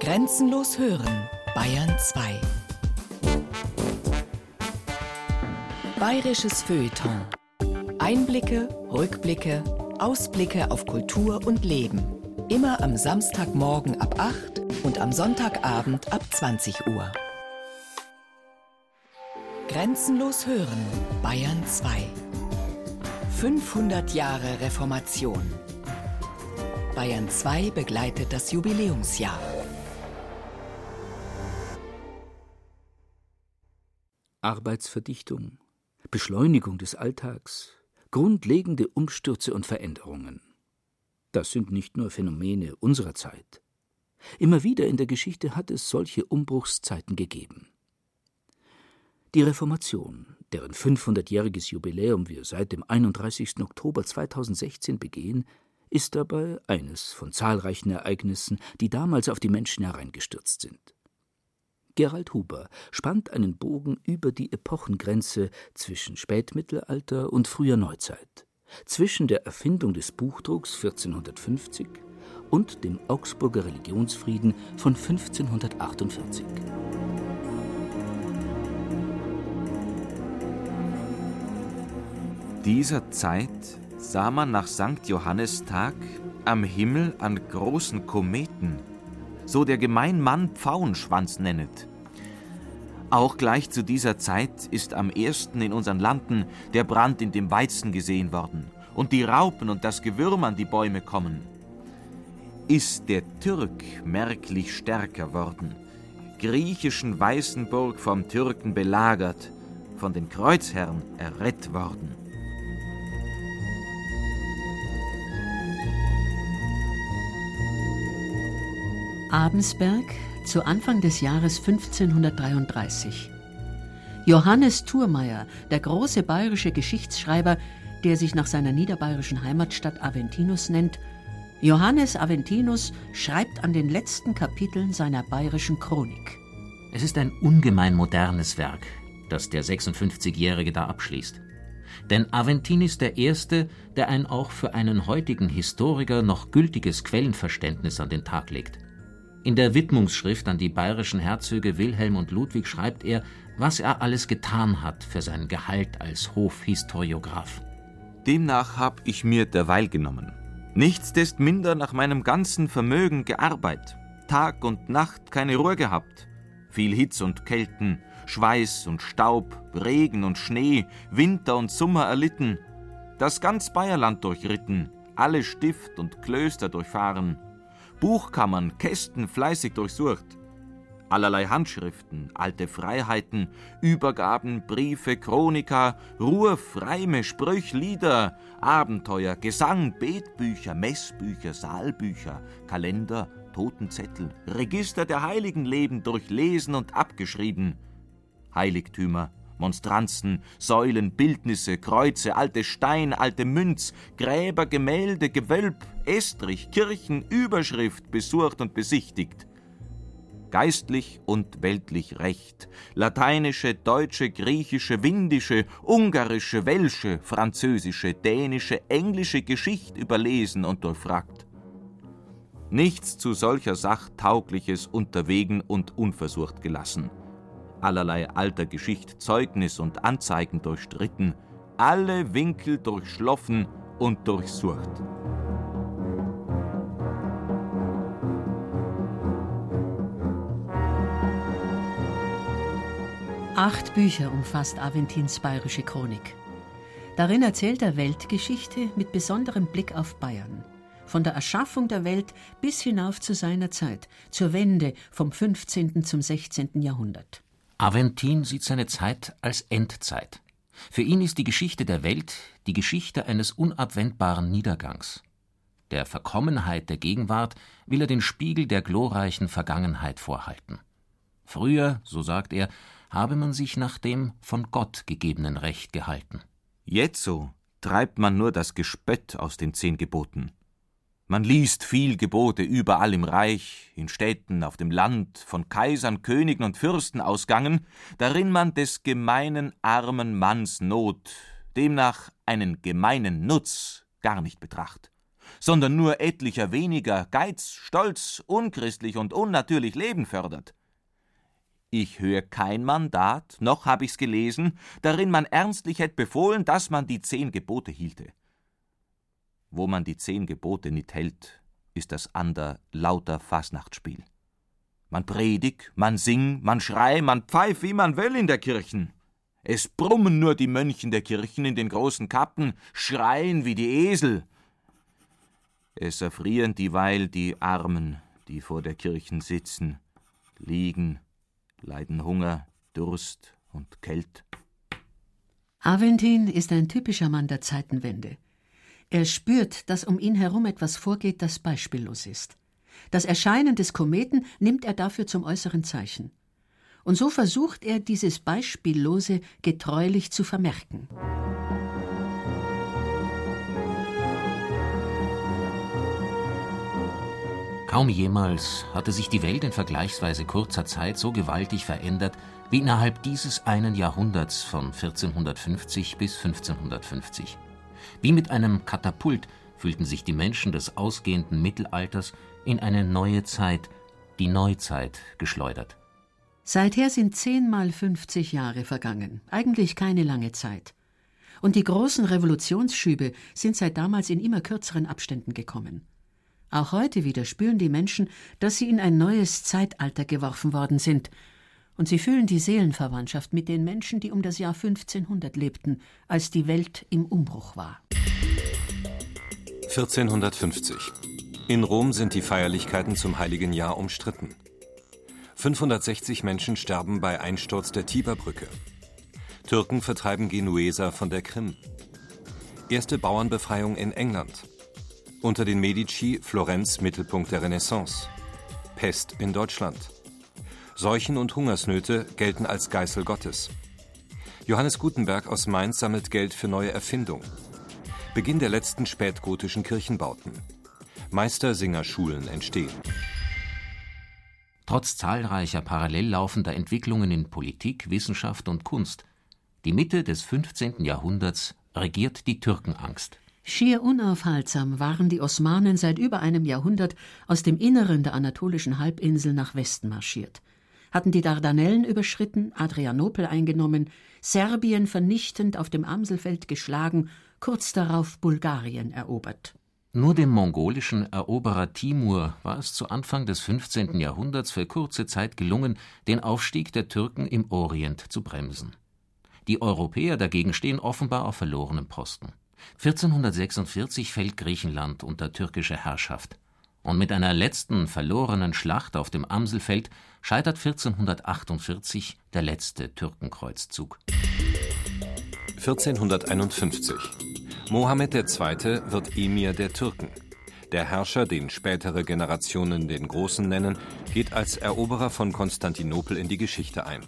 Grenzenlos hören, Bayern 2. Bayerisches Feuilleton. Einblicke, Rückblicke, Ausblicke auf Kultur und Leben. Immer am Samstagmorgen ab 8 und am Sonntagabend ab 20 Uhr. Grenzenlos hören, Bayern 2. 500 Jahre Reformation. Bayern 2 begleitet das Jubiläumsjahr. Arbeitsverdichtung, Beschleunigung des Alltags, grundlegende Umstürze und Veränderungen. Das sind nicht nur Phänomene unserer Zeit. Immer wieder in der Geschichte hat es solche Umbruchszeiten gegeben. Die Reformation, deren 500-jähriges Jubiläum wir seit dem 31. Oktober 2016 begehen, ist dabei eines von zahlreichen Ereignissen, die damals auf die Menschen hereingestürzt sind. Gerald Huber spannt einen Bogen über die Epochengrenze zwischen Spätmittelalter und früher Neuzeit, zwischen der Erfindung des Buchdrucks 1450 und dem Augsburger Religionsfrieden von 1548. Dieser Zeit sah man nach St. Johannistag am Himmel an großen Kometen, so der Gemeinmann Pfauenschwanz nennet. Auch gleich zu dieser Zeit ist am ersten in unseren Landen der Brand in dem Weizen gesehen worden und die Raupen und das Gewürm an die Bäume kommen. Ist der Türk merklich stärker worden, griechischen Weißenburg vom Türken belagert, von den Kreuzherren errett worden. Abensberg zu Anfang des Jahres 1533. Johannes Thurmeier, der große bayerische Geschichtsschreiber, der sich nach seiner niederbayerischen Heimatstadt Aventinus nennt, Johannes Aventinus schreibt an den letzten Kapiteln seiner bayerischen Chronik. Es ist ein ungemein modernes Werk, das der 56-Jährige da abschließt. Denn Aventin ist der Erste, der ein auch für einen heutigen Historiker noch gültiges Quellenverständnis an den Tag legt. In der Widmungsschrift an die bayerischen Herzöge Wilhelm und Ludwig schreibt er, was er alles getan hat für sein Gehalt als Hofhistoriograph. Demnach hab ich mir derweil genommen. Nichtsdestminder nach meinem ganzen Vermögen gearbeitet, Tag und Nacht keine Ruhe gehabt, viel Hitz und Kälten, Schweiß und Staub, Regen und Schnee, Winter und Sommer erlitten, das ganz Bayerland durchritten, alle Stift und Klöster durchfahren, Buchkammern, Kästen fleißig durchsucht. Allerlei Handschriften, alte Freiheiten, Übergaben, Briefe, Chronika, Ruf, Reime, Sprüch, Lieder, Abenteuer, Gesang, Betbücher, Messbücher, Saalbücher, Kalender, Totenzettel, Register der Heiligenleben durchlesen und abgeschrieben. Heiligtümer, Monstranzen, Säulen, Bildnisse, Kreuze, alte Stein, alte Münz, Gräber, Gemälde, Gewölb, Estrich, Kirchen, Überschrift besucht und besichtigt. Geistlich und weltlich Recht, lateinische, deutsche, griechische, windische, ungarische, welsche, französische, dänische, englische Geschichte überlesen und durchfragt. Nichts zu solcher Sach Taugliches unterwegen und unversucht gelassen allerlei alter Geschicht Zeugnis und Anzeigen durchstritten, alle Winkel durchschloffen und durchsucht. Acht Bücher umfasst Aventins bayerische Chronik. Darin erzählt er Weltgeschichte mit besonderem Blick auf Bayern. Von der Erschaffung der Welt bis hinauf zu seiner Zeit, zur Wende vom 15. zum 16. Jahrhundert. Aventin sieht seine Zeit als Endzeit. Für ihn ist die Geschichte der Welt die Geschichte eines unabwendbaren Niedergangs. Der Verkommenheit der Gegenwart will er den Spiegel der glorreichen Vergangenheit vorhalten. Früher, so sagt er, habe man sich nach dem von Gott gegebenen Recht gehalten. Jetzo treibt man nur das Gespött aus den zehn Geboten. Man liest viel Gebote überall im Reich, in Städten, auf dem Land, von Kaisern, Königen und Fürsten ausgangen, darin man des gemeinen armen Manns Not, demnach einen gemeinen Nutz, gar nicht betracht. sondern nur etlicher weniger Geiz, Stolz, unchristlich und unnatürlich Leben fördert. Ich höre kein Mandat, noch hab ich's gelesen, darin man ernstlich hätt befohlen, dass man die zehn Gebote hielte. Wo man die zehn Gebote nicht hält, ist das ander lauter Fasnachtspiel. Man predig, man sing, man schrei, man pfeift, wie man will in der Kirchen. Es brummen nur die Mönchen der Kirchen in den großen Kappen, schreien wie die Esel. Es erfrieren dieweil die Armen, die vor der Kirchen sitzen, liegen, leiden Hunger, Durst und Kält. Aventin ist ein typischer Mann der Zeitenwende. Er spürt, dass um ihn herum etwas vorgeht, das beispiellos ist. Das Erscheinen des Kometen nimmt er dafür zum äußeren Zeichen. Und so versucht er, dieses Beispiellose getreulich zu vermerken. Kaum jemals hatte sich die Welt in vergleichsweise kurzer Zeit so gewaltig verändert wie innerhalb dieses einen Jahrhunderts von 1450 bis 1550. Wie mit einem Katapult fühlten sich die Menschen des ausgehenden Mittelalters in eine neue Zeit, die Neuzeit, geschleudert. Seither sind zehnmal 50 Jahre vergangen, eigentlich keine lange Zeit. Und die großen Revolutionsschübe sind seit damals in immer kürzeren Abständen gekommen. Auch heute wieder spüren die Menschen, dass sie in ein neues Zeitalter geworfen worden sind, und sie fühlen die Seelenverwandtschaft mit den Menschen, die um das Jahr 1500 lebten, als die Welt im Umbruch war. 1450. In Rom sind die Feierlichkeiten zum Heiligen Jahr umstritten. 560 Menschen sterben bei Einsturz der Tiberbrücke. Türken vertreiben Genueser von der Krim. Erste Bauernbefreiung in England. Unter den Medici Florenz Mittelpunkt der Renaissance. Pest in Deutschland. Seuchen und Hungersnöte gelten als Geißel Gottes. Johannes Gutenberg aus Mainz sammelt Geld für neue Erfindung. Beginn der letzten spätgotischen Kirchenbauten. Meistersingerschulen entstehen. Trotz zahlreicher parallel laufender Entwicklungen in Politik, Wissenschaft und Kunst, die Mitte des 15. Jahrhunderts regiert die Türkenangst. Schier unaufhaltsam waren die Osmanen seit über einem Jahrhundert aus dem Inneren der anatolischen Halbinsel nach Westen marschiert, hatten die Dardanellen überschritten, Adrianopel eingenommen, Serbien vernichtend auf dem Amselfeld geschlagen, kurz darauf Bulgarien erobert. Nur dem mongolischen Eroberer Timur war es zu Anfang des 15. Jahrhunderts für kurze Zeit gelungen, den Aufstieg der Türken im Orient zu bremsen. Die Europäer dagegen stehen offenbar auf verlorenem Posten. 1446 fällt Griechenland unter türkische Herrschaft. Und mit einer letzten verlorenen Schlacht auf dem Amselfeld scheitert 1448 der letzte Türkenkreuzzug. 1451. Mohammed II. wird Emir der Türken. Der Herrscher, den spätere Generationen den Großen nennen, geht als Eroberer von Konstantinopel in die Geschichte ein.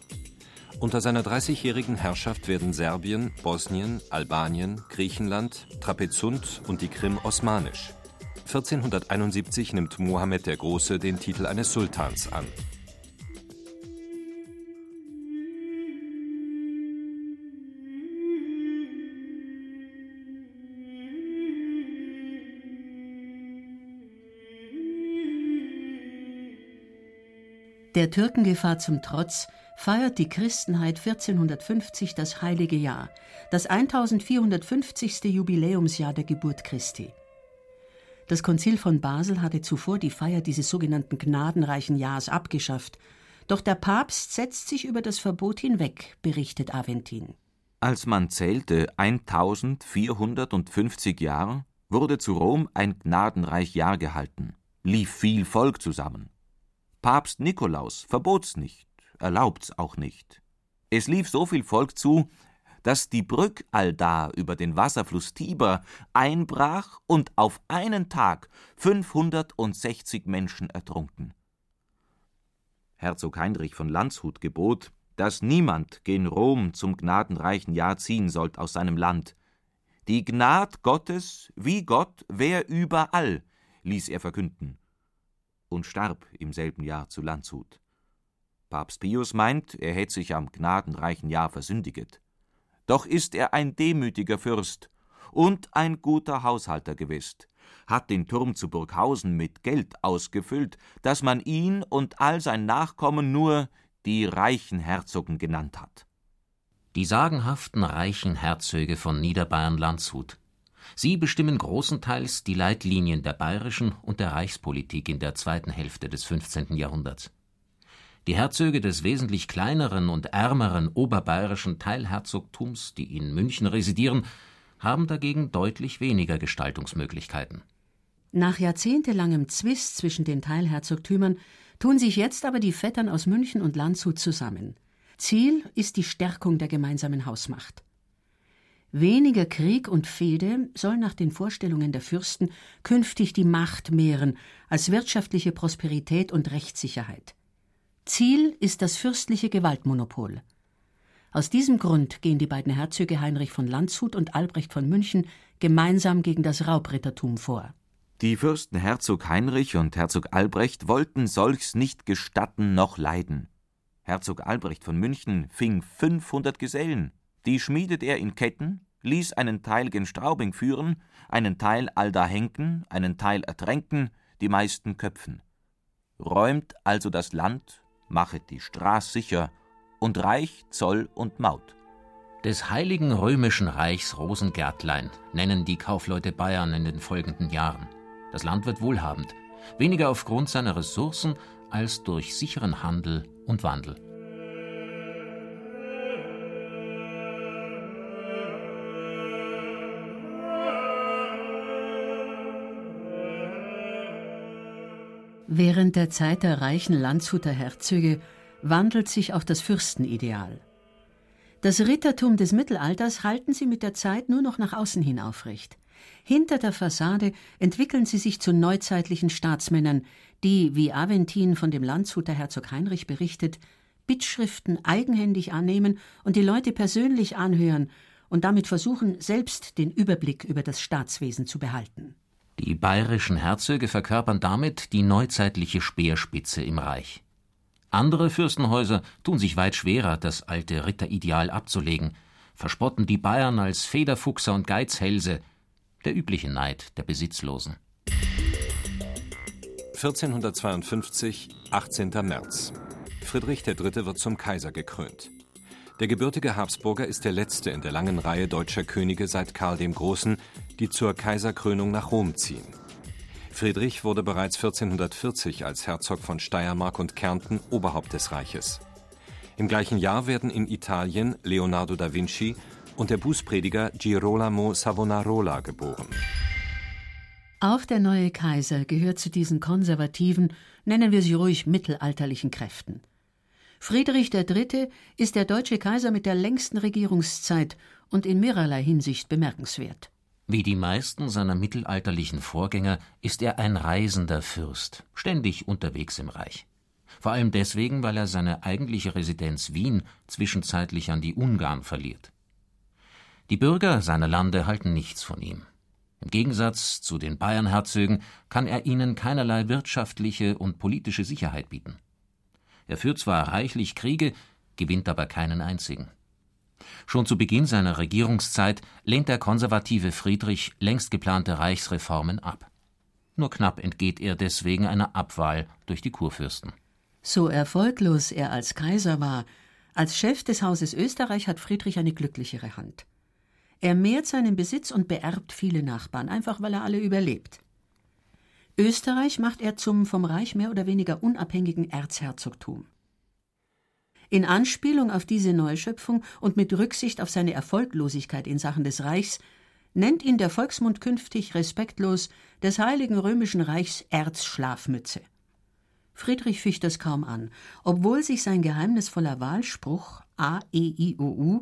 Unter seiner 30-jährigen Herrschaft werden Serbien, Bosnien, Albanien, Griechenland, Trapezunt und die Krim osmanisch. 1471 nimmt Mohammed der Große den Titel eines Sultans an. Der Türkengefahr zum Trotz feiert die Christenheit 1450 das heilige Jahr, das 1450. Jubiläumsjahr der Geburt Christi. Das Konzil von Basel hatte zuvor die Feier dieses sogenannten gnadenreichen Jahres abgeschafft, doch der Papst setzt sich über das Verbot hinweg, berichtet Aventin. Als man zählte 1450 Jahre, wurde zu Rom ein gnadenreich Jahr gehalten, lief viel Volk zusammen. Papst Nikolaus verbot's nicht, erlaubt's auch nicht. Es lief so viel Volk zu, dass die Brück allda über den Wasserfluss Tiber einbrach und auf einen Tag 560 Menschen ertrunken. Herzog Heinrich von Landshut gebot, dass niemand gen Rom zum gnadenreichen Jahr ziehen sollt aus seinem Land. Die Gnad Gottes, wie Gott, wär überall, ließ er verkünden, und starb im selben Jahr zu Landshut. Papst Pius meint, er hätte sich am gnadenreichen Jahr versündiget. Doch ist er ein demütiger Fürst und ein guter Haushalter gewißt, hat den Turm zu Burghausen mit Geld ausgefüllt, dass man ihn und all sein Nachkommen nur die reichen Herzogen genannt hat. Die sagenhaften reichen Herzöge von Niederbayern-Landshut. Sie bestimmen großenteils die Leitlinien der bayerischen und der Reichspolitik in der zweiten Hälfte des 15. Jahrhunderts. Die Herzöge des wesentlich kleineren und ärmeren oberbayerischen Teilherzogtums, die in München residieren, haben dagegen deutlich weniger Gestaltungsmöglichkeiten. Nach jahrzehntelangem Zwist zwischen den Teilherzogtümern tun sich jetzt aber die Vettern aus München und Landshut zusammen. Ziel ist die Stärkung der gemeinsamen Hausmacht. Weniger Krieg und Fehde soll nach den Vorstellungen der Fürsten künftig die Macht mehren als wirtschaftliche Prosperität und Rechtssicherheit. Ziel ist das fürstliche Gewaltmonopol. Aus diesem Grund gehen die beiden Herzöge Heinrich von Landshut und Albrecht von München gemeinsam gegen das Raubrittertum vor. Die Fürsten Herzog Heinrich und Herzog Albrecht wollten solches nicht gestatten noch leiden. Herzog Albrecht von München fing 500 Gesellen. Die schmiedet er in Ketten, ließ einen Teil gen Straubing führen, einen Teil allda henken, einen Teil ertränken, die meisten köpfen. Räumt also das Land, machet die Straß sicher und Reich, Zoll und Maut. Des Heiligen Römischen Reichs Rosengärtlein nennen die Kaufleute Bayern in den folgenden Jahren. Das Land wird wohlhabend, weniger aufgrund seiner Ressourcen als durch sicheren Handel und Wandel. Während der Zeit der reichen Landshuter Herzöge wandelt sich auch das Fürstenideal. Das Rittertum des Mittelalters halten sie mit der Zeit nur noch nach außen hin aufrecht. Hinter der Fassade entwickeln sie sich zu neuzeitlichen Staatsmännern, die, wie Aventin von dem Landshuter Herzog Heinrich berichtet, Bittschriften eigenhändig annehmen und die Leute persönlich anhören und damit versuchen, selbst den Überblick über das Staatswesen zu behalten. Die bayerischen Herzöge verkörpern damit die neuzeitliche Speerspitze im Reich. Andere Fürstenhäuser tun sich weit schwerer, das alte Ritterideal abzulegen, verspotten die Bayern als Federfuchser und Geizhälse, der übliche Neid der Besitzlosen. 1452, 18. März. Friedrich III. wird zum Kaiser gekrönt. Der gebürtige Habsburger ist der letzte in der langen Reihe deutscher Könige seit Karl dem Großen, die zur Kaiserkrönung nach Rom ziehen. Friedrich wurde bereits 1440 als Herzog von Steiermark und Kärnten Oberhaupt des Reiches. Im gleichen Jahr werden in Italien Leonardo da Vinci und der Bußprediger Girolamo Savonarola geboren. Auch der neue Kaiser gehört zu diesen konservativen, nennen wir sie ruhig mittelalterlichen Kräften. Friedrich III. ist der deutsche Kaiser mit der längsten Regierungszeit und in mehrerlei Hinsicht bemerkenswert. Wie die meisten seiner mittelalterlichen Vorgänger ist er ein reisender Fürst, ständig unterwegs im Reich. Vor allem deswegen, weil er seine eigentliche Residenz Wien zwischenzeitlich an die Ungarn verliert. Die Bürger seiner Lande halten nichts von ihm. Im Gegensatz zu den Bayernherzögen kann er ihnen keinerlei wirtschaftliche und politische Sicherheit bieten. Er führt zwar reichlich Kriege, gewinnt aber keinen einzigen. Schon zu Beginn seiner Regierungszeit lehnt der konservative Friedrich längst geplante Reichsreformen ab. Nur knapp entgeht er deswegen einer Abwahl durch die Kurfürsten. So erfolglos er als Kaiser war, als Chef des Hauses Österreich hat Friedrich eine glücklichere Hand. Er mehrt seinen Besitz und beerbt viele Nachbarn, einfach weil er alle überlebt. Österreich macht er zum vom Reich mehr oder weniger unabhängigen Erzherzogtum. In Anspielung auf diese Neuschöpfung und mit Rücksicht auf seine Erfolglosigkeit in Sachen des Reichs nennt ihn der Volksmund künftig respektlos des Heiligen Römischen Reichs Erzschlafmütze. Friedrich ficht das kaum an, obwohl sich sein geheimnisvoller Wahlspruch A E I O U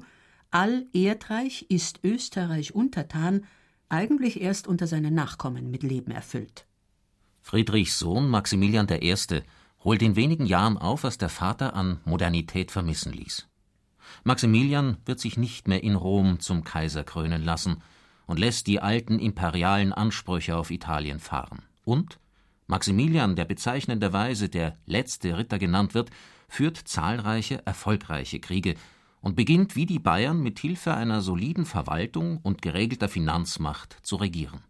All Erdreich ist Österreich untertan, eigentlich erst unter seinen Nachkommen mit Leben erfüllt. Friedrichs Sohn Maximilian I. holt in wenigen Jahren auf, was der Vater an Modernität vermissen ließ. Maximilian wird sich nicht mehr in Rom zum Kaiser krönen lassen und lässt die alten imperialen Ansprüche auf Italien fahren. Und Maximilian, der bezeichnenderweise der letzte Ritter genannt wird, führt zahlreiche erfolgreiche Kriege, und beginnt wie die Bayern mit Hilfe einer soliden Verwaltung und geregelter Finanzmacht zu regieren.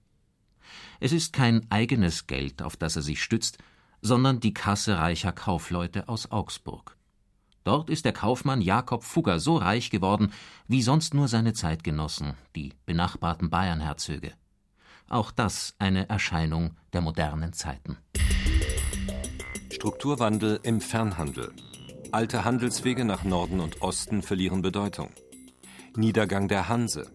Es ist kein eigenes Geld, auf das er sich stützt, sondern die Kasse reicher Kaufleute aus Augsburg. Dort ist der Kaufmann Jakob Fugger so reich geworden wie sonst nur seine Zeitgenossen, die benachbarten Bayernherzöge. Auch das eine Erscheinung der modernen Zeiten. Strukturwandel im Fernhandel. Alte Handelswege nach Norden und Osten verlieren Bedeutung. Niedergang der Hanse.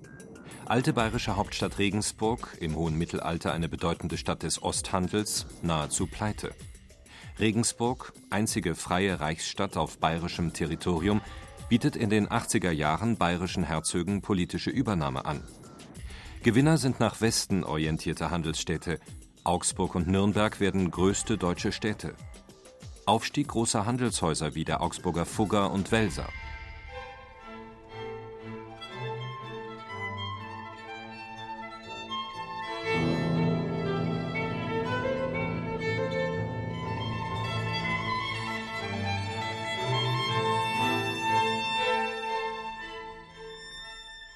Alte bayerische Hauptstadt Regensburg, im hohen Mittelalter eine bedeutende Stadt des Osthandels, nahezu pleite. Regensburg, einzige freie Reichsstadt auf bayerischem Territorium, bietet in den 80er Jahren bayerischen Herzögen politische Übernahme an. Gewinner sind nach Westen orientierte Handelsstädte. Augsburg und Nürnberg werden größte deutsche Städte. Aufstieg großer Handelshäuser wie der Augsburger Fugger und Welser.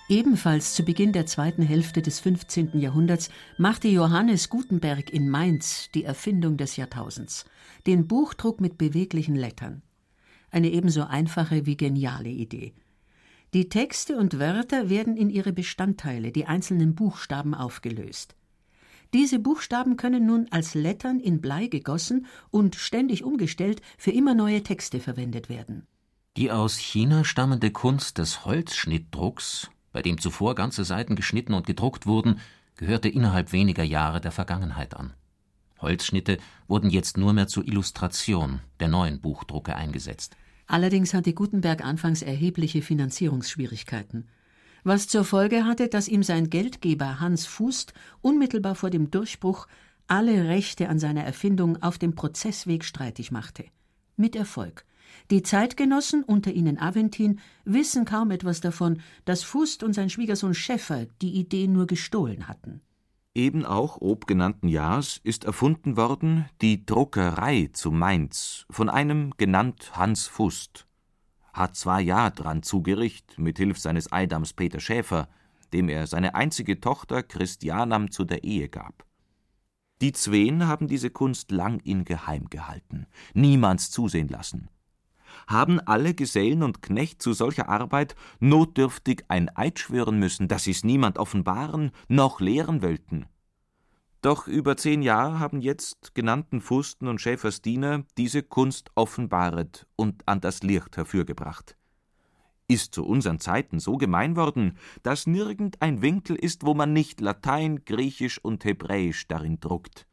Ebenfalls zu Beginn der zweiten Hälfte des 15. Jahrhunderts machte Johannes Gutenberg in Mainz die Erfindung des Jahrtausends, den Buchdruck mit beweglichen Lettern. Eine ebenso einfache wie geniale Idee. Die Texte und Wörter werden in ihre Bestandteile, die einzelnen Buchstaben, aufgelöst. Diese Buchstaben können nun als Lettern in Blei gegossen und ständig umgestellt für immer neue Texte verwendet werden. Die aus China stammende Kunst des Holzschnittdrucks bei dem zuvor ganze Seiten geschnitten und gedruckt wurden, gehörte innerhalb weniger Jahre der Vergangenheit an. Holzschnitte wurden jetzt nur mehr zur Illustration der neuen Buchdrucke eingesetzt. Allerdings hatte Gutenberg anfangs erhebliche Finanzierungsschwierigkeiten, was zur Folge hatte, dass ihm sein Geldgeber Hans Fust unmittelbar vor dem Durchbruch alle Rechte an seiner Erfindung auf dem Prozessweg streitig machte. Mit Erfolg. Die Zeitgenossen, unter ihnen Aventin, wissen kaum etwas davon, dass Fust und sein Schwiegersohn Schäffer die Idee nur gestohlen hatten. Eben auch ob genannten Jahres ist erfunden worden die Druckerei zu Mainz von einem genannt Hans Fust. Hat zwei Jahr dran zugericht, mit Hilf seines Eidams Peter Schäfer, dem er seine einzige Tochter Christianam zu der Ehe gab. Die Zween haben diese Kunst lang in Geheim gehalten, niemands zusehen lassen haben alle Gesellen und Knecht zu solcher Arbeit notdürftig ein Eid schwören müssen, dass sie's niemand offenbaren noch lehren wollten. Doch über zehn Jahre haben jetzt genannten Fusten und Schäfersdiener diese Kunst offenbaret und an das Licht hervorgebracht. Ist zu unseren Zeiten so gemein worden, dass nirgend ein Winkel ist, wo man nicht Latein, Griechisch und Hebräisch darin druckt.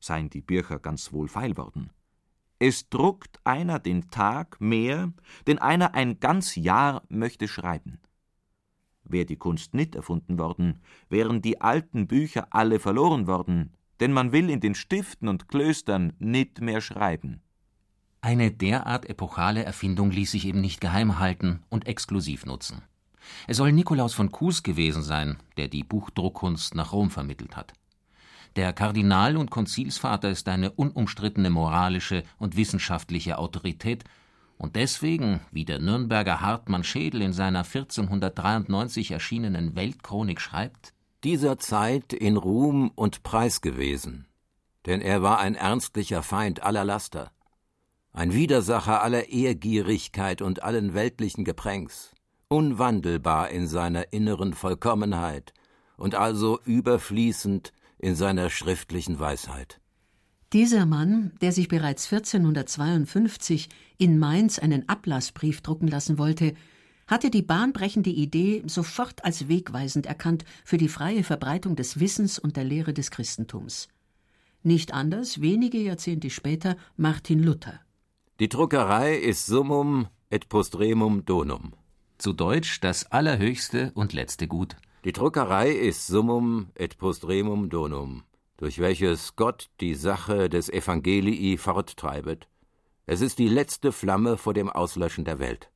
Seien die Bücher ganz wohl feil worden. Es druckt einer den Tag mehr, denn einer ein ganz Jahr möchte schreiben. Wär die Kunst nicht erfunden worden, wären die alten Bücher alle verloren worden, denn man will in den Stiften und Klöstern nicht mehr schreiben. Eine derart epochale Erfindung ließ sich eben nicht geheim halten und exklusiv nutzen. Es soll Nikolaus von Kues gewesen sein, der die Buchdruckkunst nach Rom vermittelt hat. Der Kardinal und Konzilsvater ist eine unumstrittene moralische und wissenschaftliche Autorität, und deswegen, wie der Nürnberger Hartmann Schädel in seiner 1493 erschienenen Weltchronik schreibt, dieser Zeit in Ruhm und Preis gewesen, denn er war ein ernstlicher Feind aller Laster, ein Widersacher aller Ehrgierigkeit und allen weltlichen Gepränks, unwandelbar in seiner inneren Vollkommenheit und also überfließend in seiner schriftlichen Weisheit. Dieser Mann, der sich bereits 1452 in Mainz einen Ablassbrief drucken lassen wollte, hatte die bahnbrechende Idee sofort als wegweisend erkannt für die freie Verbreitung des Wissens und der Lehre des Christentums. Nicht anders wenige Jahrzehnte später Martin Luther. Die Druckerei ist summum et postremum donum. Zu Deutsch das allerhöchste und letzte Gut. Die Druckerei ist Summum et postremum donum, durch welches Gott die Sache des Evangelii forttreibet. Es ist die letzte Flamme vor dem Auslöschen der Welt.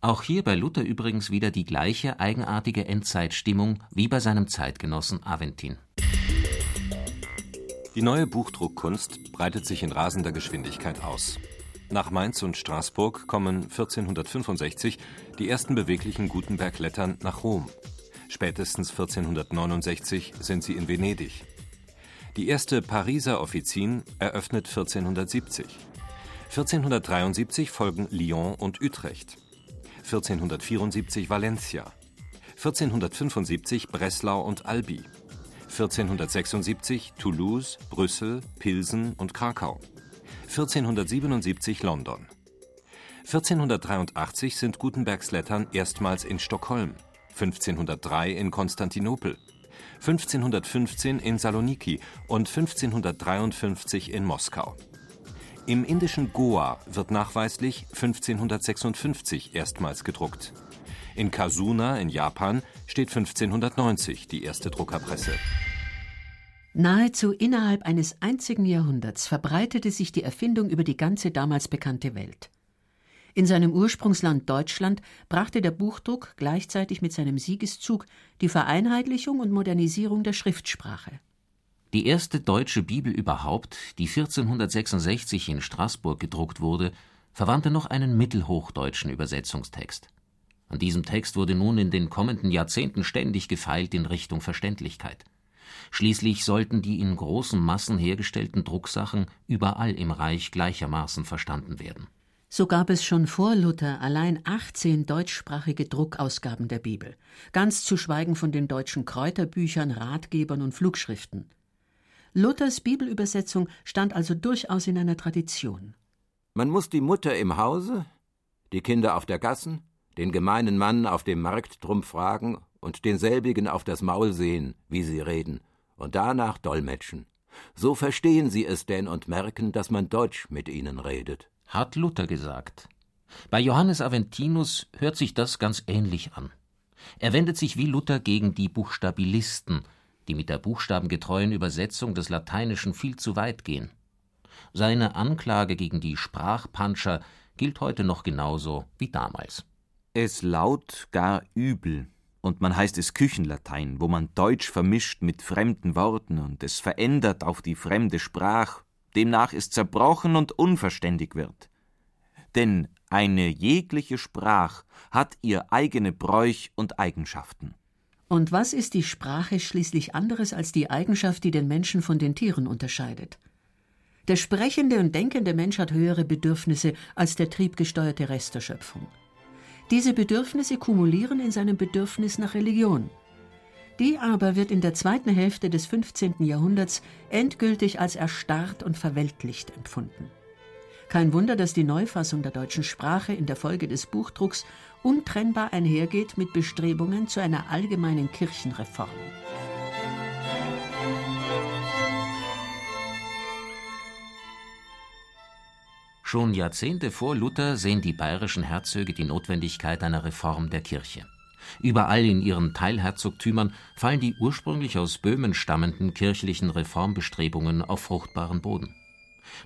Auch hier bei Luther übrigens wieder die gleiche eigenartige Endzeitstimmung wie bei seinem Zeitgenossen Aventin. Die neue Buchdruckkunst breitet sich in rasender Geschwindigkeit aus. Nach Mainz und Straßburg kommen 1465 die ersten beweglichen Gutenberg-Lettern nach Rom. Spätestens 1469 sind sie in Venedig. Die erste Pariser Offizin eröffnet 1470. 1473 folgen Lyon und Utrecht. 1474 Valencia. 1475 Breslau und Albi. 1476 Toulouse, Brüssel, Pilsen und Krakau. 1477 London. 1483 sind Gutenbergs Lettern erstmals in Stockholm, 1503 in Konstantinopel, 1515 in Saloniki und 1553 in Moskau. Im indischen Goa wird nachweislich 1556 erstmals gedruckt. In Kasuna in Japan steht 1590 die erste Druckerpresse. Nahezu innerhalb eines einzigen Jahrhunderts verbreitete sich die Erfindung über die ganze damals bekannte Welt. In seinem Ursprungsland Deutschland brachte der Buchdruck gleichzeitig mit seinem Siegeszug die Vereinheitlichung und Modernisierung der Schriftsprache. Die erste deutsche Bibel überhaupt, die 1466 in Straßburg gedruckt wurde, verwandte noch einen mittelhochdeutschen Übersetzungstext. An diesem Text wurde nun in den kommenden Jahrzehnten ständig gefeilt in Richtung Verständlichkeit. Schließlich sollten die in großen Massen hergestellten Drucksachen überall im Reich gleichermaßen verstanden werden. So gab es schon vor Luther allein 18 deutschsprachige Druckausgaben der Bibel, ganz zu schweigen von den deutschen Kräuterbüchern, Ratgebern und Flugschriften. Luthers Bibelübersetzung stand also durchaus in einer Tradition. Man muss die Mutter im Hause, die Kinder auf der Gassen, den gemeinen Mann auf dem Markt drum fragen und denselbigen auf das Maul sehen, wie sie reden, und danach dolmetschen. So verstehen sie es denn und merken, dass man Deutsch mit ihnen redet hat Luther gesagt. Bei Johannes Aventinus hört sich das ganz ähnlich an. Er wendet sich wie Luther gegen die Buchstabilisten, die mit der buchstabengetreuen Übersetzung des Lateinischen viel zu weit gehen. Seine Anklage gegen die Sprachpanscher gilt heute noch genauso wie damals. Es laut gar übel, und man heißt es Küchenlatein, wo man Deutsch vermischt mit fremden Worten und es verändert auf die fremde Sprach demnach es zerbrochen und unverständig wird. Denn eine jegliche Sprach hat ihr eigene Bräuch und Eigenschaften. Und was ist die Sprache schließlich anderes als die Eigenschaft, die den Menschen von den Tieren unterscheidet? Der sprechende und denkende Mensch hat höhere Bedürfnisse als der triebgesteuerte Rest der Schöpfung. Diese Bedürfnisse kumulieren in seinem Bedürfnis nach Religion. Die aber wird in der zweiten Hälfte des 15. Jahrhunderts endgültig als erstarrt und verweltlicht empfunden. Kein Wunder, dass die Neufassung der deutschen Sprache in der Folge des Buchdrucks untrennbar einhergeht mit Bestrebungen zu einer allgemeinen Kirchenreform. Schon Jahrzehnte vor Luther sehen die bayerischen Herzöge die Notwendigkeit einer Reform der Kirche. Überall in ihren Teilherzogtümern fallen die ursprünglich aus Böhmen stammenden kirchlichen Reformbestrebungen auf fruchtbaren Boden.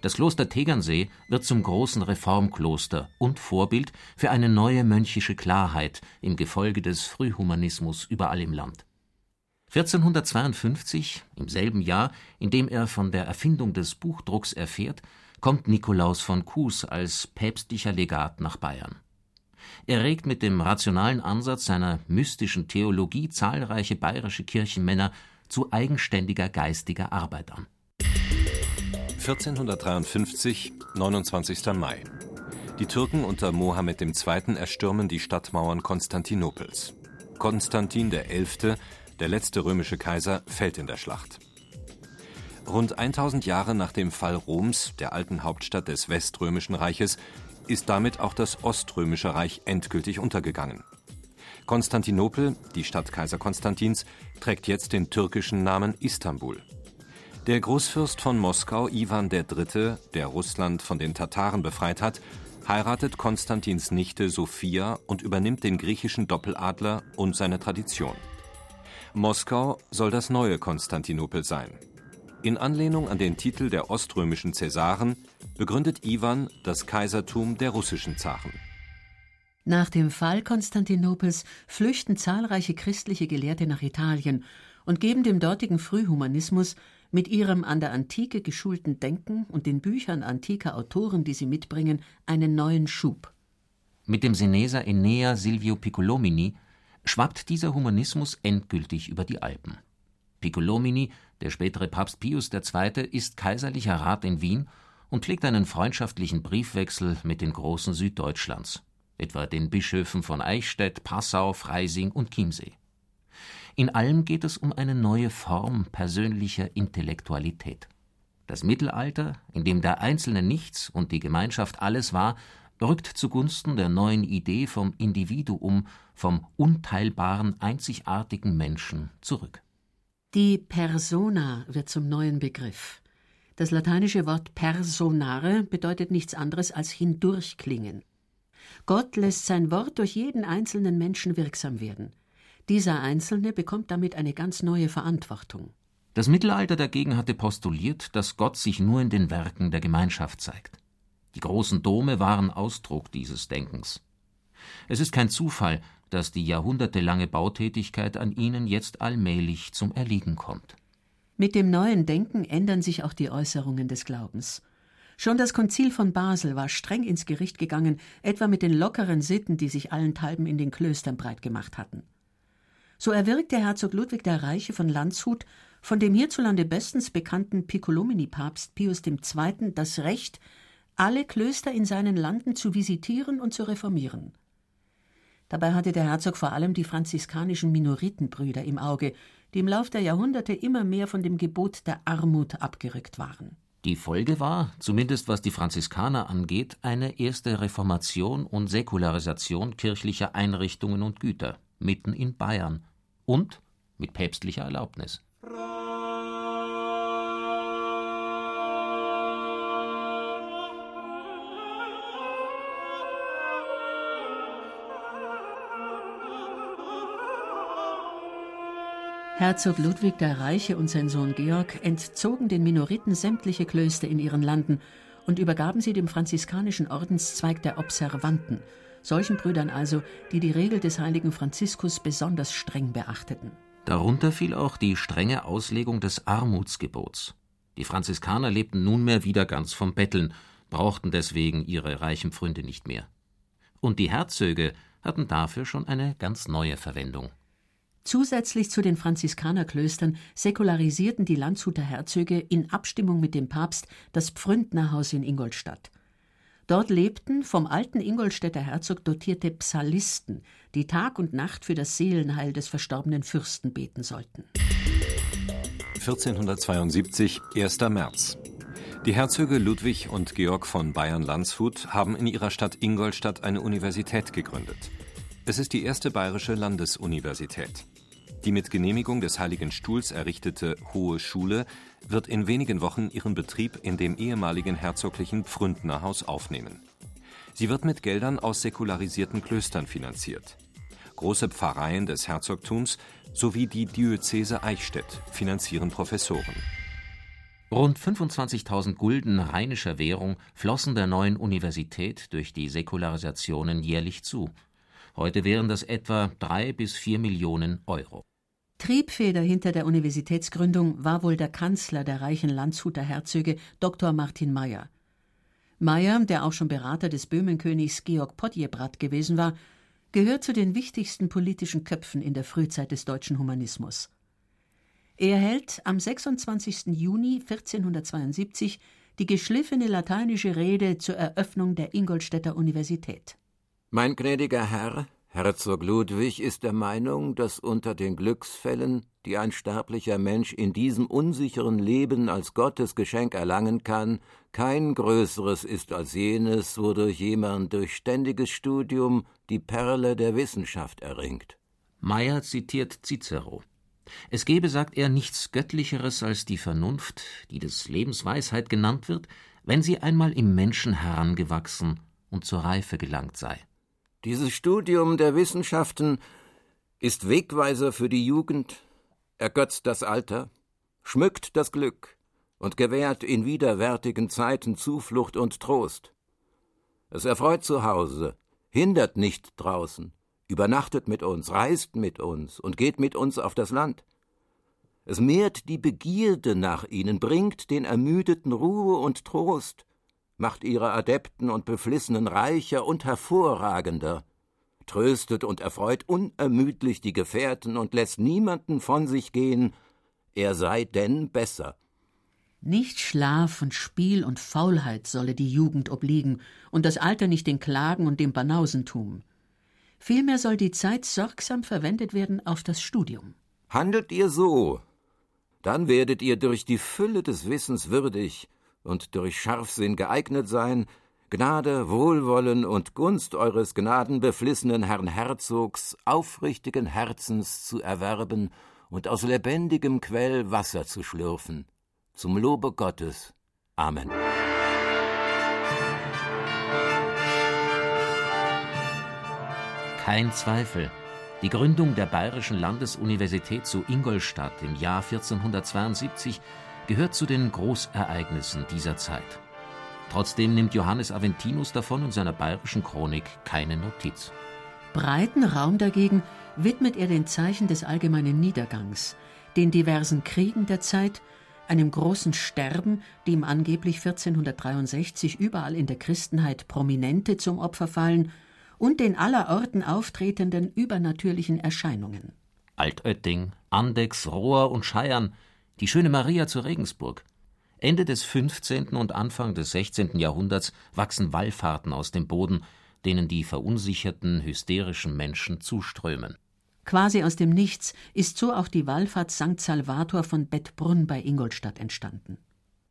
Das Kloster Tegernsee wird zum großen Reformkloster und Vorbild für eine neue mönchische Klarheit im Gefolge des Frühhumanismus überall im Land. 1452, im selben Jahr, in dem er von der Erfindung des Buchdrucks erfährt, kommt Nikolaus von Kues als päpstlicher Legat nach Bayern. Er regt mit dem rationalen Ansatz seiner mystischen Theologie zahlreiche bayerische Kirchenmänner zu eigenständiger geistiger Arbeit an. 1453, 29. Mai. Die Türken unter Mohammed II. erstürmen die Stadtmauern Konstantinopels. Konstantin XI., der letzte römische Kaiser, fällt in der Schlacht. Rund 1000 Jahre nach dem Fall Roms, der alten Hauptstadt des Weströmischen Reiches, ist damit auch das Oströmische Reich endgültig untergegangen. Konstantinopel, die Stadt Kaiser Konstantins, trägt jetzt den türkischen Namen Istanbul. Der Großfürst von Moskau, Iwan III., der Russland von den Tataren befreit hat, heiratet Konstantins Nichte Sophia und übernimmt den griechischen Doppeladler und seine Tradition. Moskau soll das neue Konstantinopel sein. In Anlehnung an den Titel der oströmischen Cäsaren begründet Iwan das Kaisertum der russischen Zaren. Nach dem Fall Konstantinopels flüchten zahlreiche christliche Gelehrte nach Italien und geben dem dortigen Frühhumanismus mit ihrem an der Antike geschulten Denken und den Büchern antiker Autoren, die sie mitbringen, einen neuen Schub. Mit dem Seneser Enea Silvio Piccolomini schwappt dieser Humanismus endgültig über die Alpen. Piccolomini, der spätere Papst Pius II., ist kaiserlicher Rat in Wien und pflegt einen freundschaftlichen Briefwechsel mit den Großen Süddeutschlands, etwa den Bischöfen von Eichstätt, Passau, Freising und Chiemsee. In allem geht es um eine neue Form persönlicher Intellektualität. Das Mittelalter, in dem der Einzelne nichts und die Gemeinschaft alles war, rückt zugunsten der neuen Idee vom Individuum, vom unteilbaren, einzigartigen Menschen zurück. Die Persona wird zum neuen Begriff. Das lateinische Wort personare bedeutet nichts anderes als hindurchklingen. Gott lässt sein Wort durch jeden einzelnen Menschen wirksam werden. Dieser Einzelne bekommt damit eine ganz neue Verantwortung. Das Mittelalter dagegen hatte postuliert, dass Gott sich nur in den Werken der Gemeinschaft zeigt. Die großen Dome waren Ausdruck dieses Denkens. Es ist kein Zufall, dass die jahrhundertelange Bautätigkeit an ihnen jetzt allmählich zum Erliegen kommt. Mit dem neuen Denken ändern sich auch die Äußerungen des Glaubens. Schon das Konzil von Basel war streng ins Gericht gegangen, etwa mit den lockeren Sitten, die sich allenthalben in den Klöstern breit gemacht hatten. So erwirkte Herzog Ludwig der Reiche von Landshut von dem hierzulande bestens bekannten Piccolomini-Papst Pius II. das Recht, alle Klöster in seinen Landen zu visitieren und zu reformieren. Dabei hatte der Herzog vor allem die franziskanischen Minoritenbrüder im Auge, die im Lauf der Jahrhunderte immer mehr von dem Gebot der Armut abgerückt waren. Die Folge war, zumindest was die Franziskaner angeht, eine erste Reformation und Säkularisation kirchlicher Einrichtungen und Güter, mitten in Bayern und mit päpstlicher Erlaubnis. Herzog Ludwig der Reiche und sein Sohn Georg entzogen den Minoriten sämtliche Klöster in ihren Landen und übergaben sie dem franziskanischen Ordenszweig der Observanten, solchen Brüdern also, die die Regel des heiligen Franziskus besonders streng beachteten. Darunter fiel auch die strenge Auslegung des Armutsgebots. Die Franziskaner lebten nunmehr wieder ganz vom Betteln, brauchten deswegen ihre reichen Pfründe nicht mehr. Und die Herzöge hatten dafür schon eine ganz neue Verwendung. Zusätzlich zu den Franziskanerklöstern säkularisierten die Landshuter Herzöge in Abstimmung mit dem Papst das Pfründnerhaus in Ingolstadt. Dort lebten vom alten Ingolstädter Herzog dotierte Psalisten, die Tag und Nacht für das Seelenheil des verstorbenen Fürsten beten sollten. 1472, 1. März. Die Herzöge Ludwig und Georg von Bayern-Landshut haben in ihrer Stadt Ingolstadt eine Universität gegründet. Es ist die erste bayerische Landesuniversität. Die mit Genehmigung des Heiligen Stuhls errichtete Hohe Schule wird in wenigen Wochen ihren Betrieb in dem ehemaligen herzoglichen Pfründnerhaus aufnehmen. Sie wird mit Geldern aus säkularisierten Klöstern finanziert. Große Pfarreien des Herzogtums sowie die Diözese Eichstätt finanzieren Professoren. Rund 25.000 Gulden rheinischer Währung flossen der neuen Universität durch die Säkularisationen jährlich zu. Heute wären das etwa drei bis vier Millionen Euro. Triebfeder hinter der Universitätsgründung war wohl der Kanzler der reichen Landshuter Herzöge, Dr. Martin Mayer. Mayer, der auch schon Berater des Böhmenkönigs Georg Podjebrad gewesen war, gehört zu den wichtigsten politischen Köpfen in der Frühzeit des deutschen Humanismus. Er hält am 26. Juni 1472 die geschliffene lateinische Rede zur Eröffnung der Ingolstädter Universität. Mein gnädiger Herr, Herzog Ludwig ist der Meinung, dass unter den Glücksfällen, die ein sterblicher Mensch in diesem unsicheren Leben als Gottes Geschenk erlangen kann, kein größeres ist als jenes, wodurch jemand durch ständiges Studium die Perle der Wissenschaft erringt. Meyer zitiert Cicero. Es gebe, sagt er, nichts Göttlicheres als die Vernunft, die des Lebens Weisheit genannt wird, wenn sie einmal im Menschen herangewachsen und zur Reife gelangt sei. Dieses Studium der Wissenschaften ist Wegweiser für die Jugend, ergötzt das Alter, schmückt das Glück und gewährt in widerwärtigen Zeiten Zuflucht und Trost. Es erfreut zu Hause, hindert nicht draußen, übernachtet mit uns, reist mit uns und geht mit uns auf das Land. Es mehrt die Begierde nach ihnen, bringt den Ermüdeten Ruhe und Trost, macht ihre Adepten und Beflissenen reicher und hervorragender, tröstet und erfreut unermüdlich die Gefährten und lässt niemanden von sich gehen, er sei denn besser. Nicht Schlaf und Spiel und Faulheit solle die Jugend obliegen und das Alter nicht den Klagen und dem Banausentum. Vielmehr soll die Zeit sorgsam verwendet werden auf das Studium. Handelt ihr so, dann werdet ihr durch die Fülle des Wissens würdig und durch Scharfsinn geeignet sein, Gnade, Wohlwollen und Gunst eures gnadenbeflissenen Herrn Herzogs aufrichtigen Herzens zu erwerben und aus lebendigem Quell Wasser zu schlürfen. Zum Lobe Gottes. Amen. Kein Zweifel. Die Gründung der Bayerischen Landesuniversität zu Ingolstadt im Jahr 1472 gehört zu den Großereignissen dieser Zeit. Trotzdem nimmt Johannes Aventinus davon in seiner bayerischen Chronik keine Notiz. Breiten Raum dagegen widmet er den Zeichen des allgemeinen Niedergangs, den diversen Kriegen der Zeit, einem großen Sterben, dem angeblich 1463 überall in der Christenheit Prominente zum Opfer fallen, und den allerorten auftretenden übernatürlichen Erscheinungen. Altötting, Andex, Rohr und Scheiern, die schöne Maria zu Regensburg. Ende des 15. und Anfang des 16. Jahrhunderts wachsen Wallfahrten aus dem Boden, denen die verunsicherten, hysterischen Menschen zuströmen. Quasi aus dem Nichts ist so auch die Wallfahrt St. Salvator von Bettbrunn bei Ingolstadt entstanden.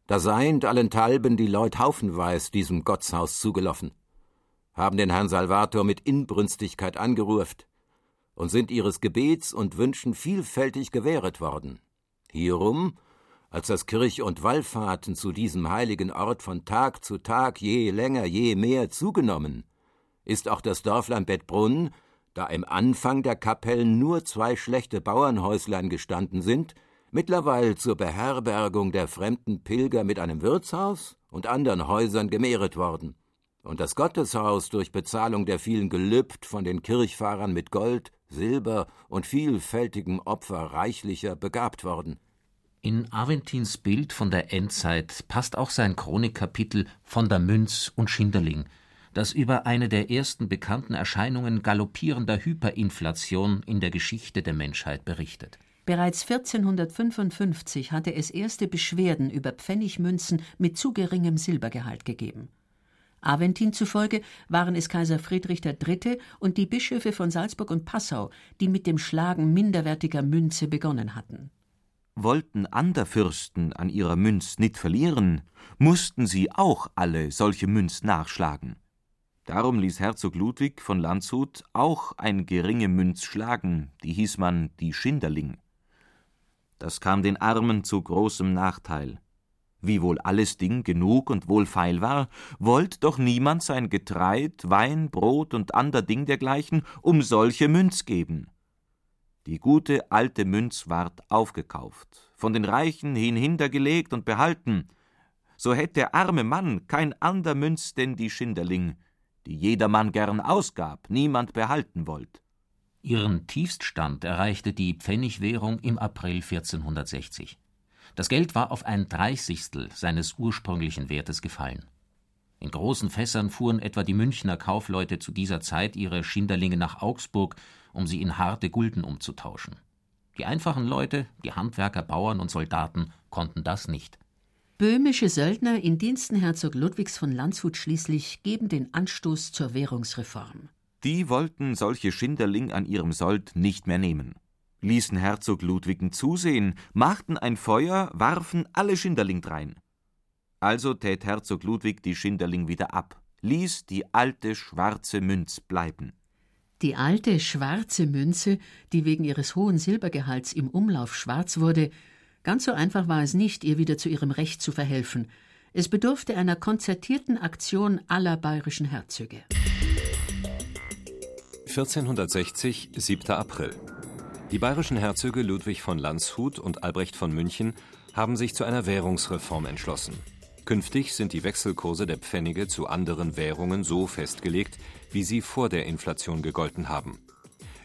Da seind allenthalben die Leut haufenweis diesem Gottshaus zugelaufen, haben den Herrn Salvator mit Inbrünstigkeit angeruft und sind ihres Gebets und Wünschen vielfältig gewähret worden. Hierum als das Kirch- und Wallfahrten zu diesem heiligen Ort von Tag zu Tag je länger, je mehr zugenommen, ist auch das Dörflein Bettbrunn, da im Anfang der Kapellen nur zwei schlechte Bauernhäuslein gestanden sind, mittlerweile zur Beherbergung der fremden Pilger mit einem Wirtshaus und anderen Häusern gemehret worden, und das Gotteshaus durch Bezahlung der vielen Gelübd von den Kirchfahrern mit Gold, Silber und vielfältigem Opfer reichlicher begabt worden. In Aventins Bild von der Endzeit passt auch sein Chronikkapitel von der Münz und Schinderling, das über eine der ersten bekannten Erscheinungen galoppierender Hyperinflation in der Geschichte der Menschheit berichtet. Bereits 1455 hatte es erste Beschwerden über Pfennigmünzen mit zu geringem Silbergehalt gegeben. Aventin zufolge waren es Kaiser Friedrich III. und die Bischöfe von Salzburg und Passau, die mit dem Schlagen minderwertiger Münze begonnen hatten. Wollten ander Fürsten an ihrer Münz nit verlieren, mussten sie auch alle solche Münz nachschlagen. Darum ließ Herzog Ludwig von Landshut auch ein geringe Münz schlagen, die hieß man die Schinderling. Das kam den Armen zu großem Nachteil. Wie wohl alles Ding genug und wohlfeil war, wollt doch niemand sein Getreid, Wein, Brot und ander Ding dergleichen um solche Münz geben. Die gute alte Münz ward aufgekauft, von den Reichen hinhintergelegt und behalten. So hätt der arme Mann kein ander Münz denn die Schinderling, die jedermann gern ausgab, niemand behalten wollt. Ihren Tiefststand erreichte die Pfennigwährung im April 1460. Das Geld war auf ein Dreißigstel seines ursprünglichen Wertes gefallen. In großen Fässern fuhren etwa die Münchner Kaufleute zu dieser Zeit ihre Schinderlinge nach Augsburg um sie in harte Gulden umzutauschen. Die einfachen Leute, die Handwerker, Bauern und Soldaten konnten das nicht. Böhmische Söldner in Diensten Herzog Ludwigs von Landshut schließlich geben den Anstoß zur Währungsreform. Die wollten solche Schinderling an ihrem Sold nicht mehr nehmen, ließen Herzog Ludwigen zusehen, machten ein Feuer, warfen alle Schinderling drein. Also tät Herzog Ludwig die Schinderling wieder ab, ließ die alte schwarze Münz bleiben. Die alte schwarze Münze, die wegen ihres hohen Silbergehalts im Umlauf schwarz wurde, ganz so einfach war es nicht, ihr wieder zu ihrem Recht zu verhelfen. Es bedurfte einer konzertierten Aktion aller bayerischen Herzöge. 1460, 7. April. Die bayerischen Herzöge Ludwig von Landshut und Albrecht von München haben sich zu einer Währungsreform entschlossen. Künftig sind die Wechselkurse der Pfennige zu anderen Währungen so festgelegt, wie sie vor der Inflation gegolten haben.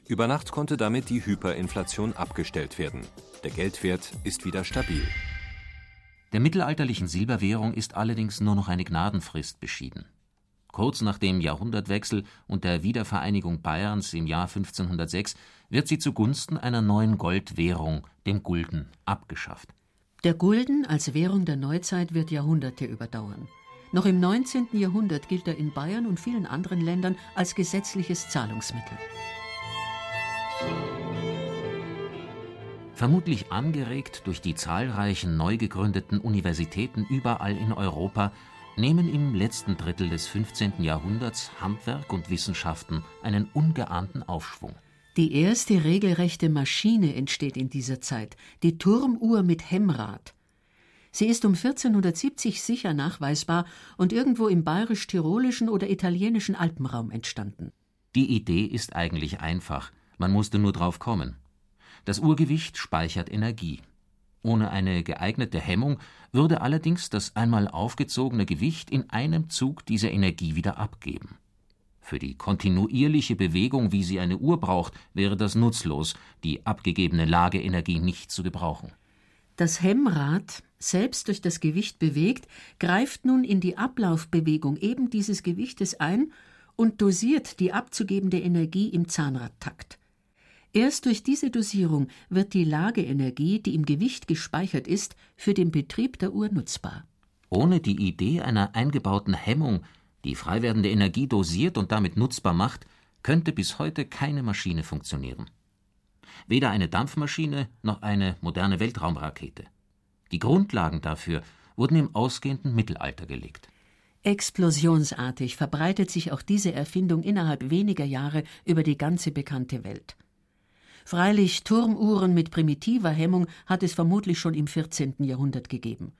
Über Nacht konnte damit die Hyperinflation abgestellt werden. Der Geldwert ist wieder stabil. Der mittelalterlichen Silberwährung ist allerdings nur noch eine Gnadenfrist beschieden. Kurz nach dem Jahrhundertwechsel und der Wiedervereinigung Bayerns im Jahr 1506 wird sie zugunsten einer neuen Goldwährung, dem Gulden, abgeschafft. Der Gulden als Währung der Neuzeit wird Jahrhunderte überdauern. Noch im 19. Jahrhundert gilt er in Bayern und vielen anderen Ländern als gesetzliches Zahlungsmittel. Vermutlich angeregt durch die zahlreichen neu gegründeten Universitäten überall in Europa nehmen im letzten Drittel des 15. Jahrhunderts Handwerk und Wissenschaften einen ungeahnten Aufschwung. Die erste regelrechte Maschine entsteht in dieser Zeit, die Turmuhr mit Hemmrad. Sie ist um 1470 sicher nachweisbar und irgendwo im bayerisch-tirolischen oder italienischen Alpenraum entstanden. Die Idee ist eigentlich einfach, man musste nur drauf kommen. Das Urgewicht speichert Energie. Ohne eine geeignete Hemmung würde allerdings das einmal aufgezogene Gewicht in einem Zug diese Energie wieder abgeben. Für die kontinuierliche Bewegung, wie sie eine Uhr braucht, wäre das nutzlos, die abgegebene Lageenergie nicht zu gebrauchen. Das Hemmrad, selbst durch das Gewicht bewegt, greift nun in die Ablaufbewegung eben dieses Gewichtes ein und dosiert die abzugebende Energie im Zahnradtakt. Erst durch diese Dosierung wird die Lageenergie, die im Gewicht gespeichert ist, für den Betrieb der Uhr nutzbar. Ohne die Idee einer eingebauten Hemmung, die frei werdende Energie dosiert und damit nutzbar macht, könnte bis heute keine Maschine funktionieren. Weder eine Dampfmaschine noch eine moderne Weltraumrakete. Die Grundlagen dafür wurden im ausgehenden Mittelalter gelegt. Explosionsartig verbreitet sich auch diese Erfindung innerhalb weniger Jahre über die ganze bekannte Welt. Freilich Turmuhren mit primitiver Hemmung hat es vermutlich schon im 14. Jahrhundert gegeben.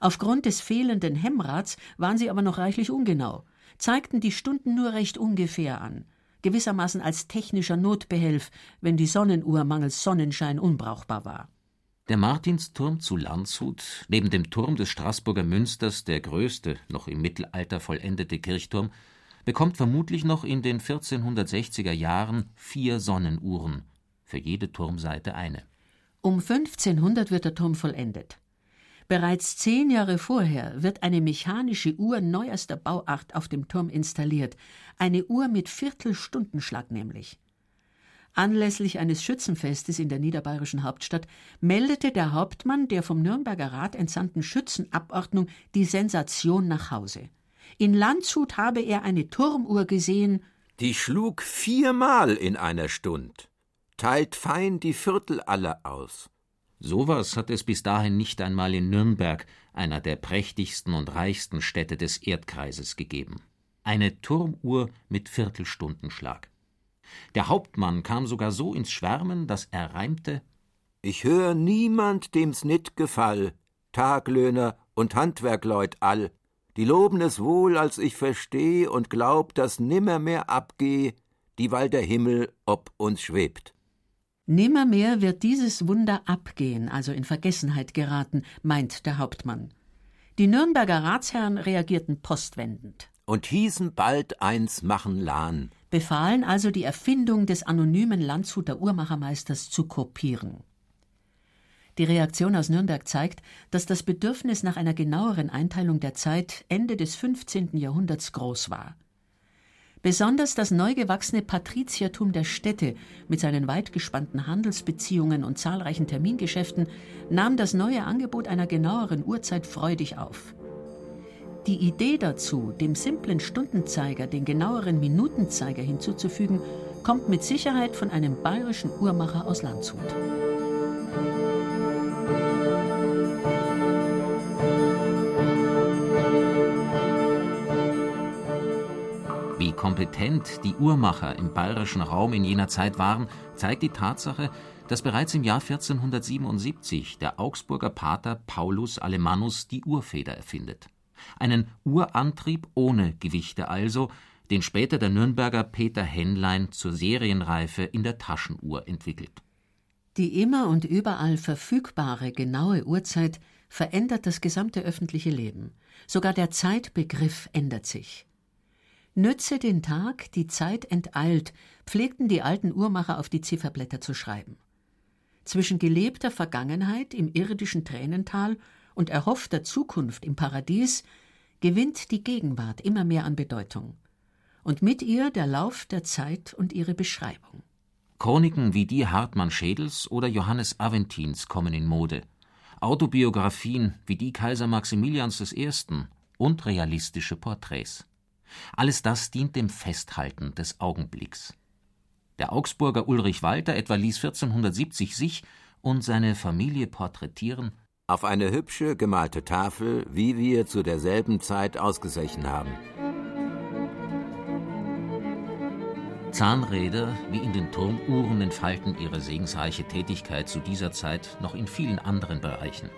Aufgrund des fehlenden Hemmrads waren sie aber noch reichlich ungenau, zeigten die Stunden nur recht ungefähr an, gewissermaßen als technischer Notbehelf, wenn die Sonnenuhr mangels Sonnenschein unbrauchbar war. Der Martinsturm zu Landshut, neben dem Turm des Straßburger Münsters der größte, noch im Mittelalter vollendete Kirchturm, bekommt vermutlich noch in den 1460er Jahren vier Sonnenuhren, für jede Turmseite eine. Um 1500 wird der Turm vollendet. Bereits zehn Jahre vorher wird eine mechanische Uhr neuester Bauart auf dem Turm installiert, eine Uhr mit Viertelstundenschlag nämlich. Anlässlich eines Schützenfestes in der niederbayerischen Hauptstadt meldete der Hauptmann der vom Nürnberger Rat entsandten Schützenabordnung die Sensation nach Hause. In Landshut habe er eine Turmuhr gesehen, die schlug viermal in einer Stund teilt fein die Viertel alle aus. Sowas hat es bis dahin nicht einmal in Nürnberg, einer der prächtigsten und reichsten Städte des Erdkreises, gegeben. Eine Turmuhr mit Viertelstundenschlag. Der Hauptmann kam sogar so ins Schwärmen, dass er reimte Ich hör niemand, dem's nit gefall, Taglöhner und Handwerkleut all, die loben es wohl, als ich versteh und glaub, dass nimmermehr abgeh, dieweil der Himmel ob uns schwebt. Nimmermehr wird dieses Wunder abgehen, also in Vergessenheit geraten, meint der Hauptmann. Die Nürnberger Ratsherren reagierten postwendend. Und hießen bald eins machen Lahn. Befahlen also die Erfindung des anonymen Landshuter Uhrmachermeisters zu kopieren. Die Reaktion aus Nürnberg zeigt, dass das Bedürfnis nach einer genaueren Einteilung der Zeit Ende des 15. Jahrhunderts groß war. Besonders das neu gewachsene Patriziertum der Städte mit seinen weit gespannten Handelsbeziehungen und zahlreichen Termingeschäften nahm das neue Angebot einer genaueren Uhrzeit freudig auf. Die Idee dazu, dem simplen Stundenzeiger den genaueren Minutenzeiger hinzuzufügen, kommt mit Sicherheit von einem bayerischen Uhrmacher aus Landshut. Kompetent die Uhrmacher im bayerischen Raum in jener Zeit waren, zeigt die Tatsache, dass bereits im Jahr 1477 der Augsburger Pater Paulus Alemannus die Uhrfeder erfindet. Einen Uhrantrieb ohne Gewichte also, den später der Nürnberger Peter Henlein zur Serienreife in der Taschenuhr entwickelt. Die immer und überall verfügbare genaue Uhrzeit verändert das gesamte öffentliche Leben. Sogar der Zeitbegriff ändert sich. Nütze den Tag, die Zeit enteilt, pflegten die alten Uhrmacher auf die Zifferblätter zu schreiben. Zwischen gelebter Vergangenheit im irdischen Tränental und erhoffter Zukunft im Paradies gewinnt die Gegenwart immer mehr an Bedeutung. Und mit ihr der Lauf der Zeit und ihre Beschreibung. Chroniken wie die Hartmann Schädels oder Johannes Aventins kommen in Mode. Autobiografien wie die Kaiser Maximilians I. und realistische Porträts. Alles das dient dem Festhalten des Augenblicks. Der Augsburger Ulrich Walter etwa ließ 1470 sich und seine Familie porträtieren auf eine hübsche gemalte Tafel, wie wir zu derselben Zeit ausgesechen haben. Zahnräder wie in den Turmuhren entfalten ihre segensreiche Tätigkeit zu dieser Zeit noch in vielen anderen Bereichen.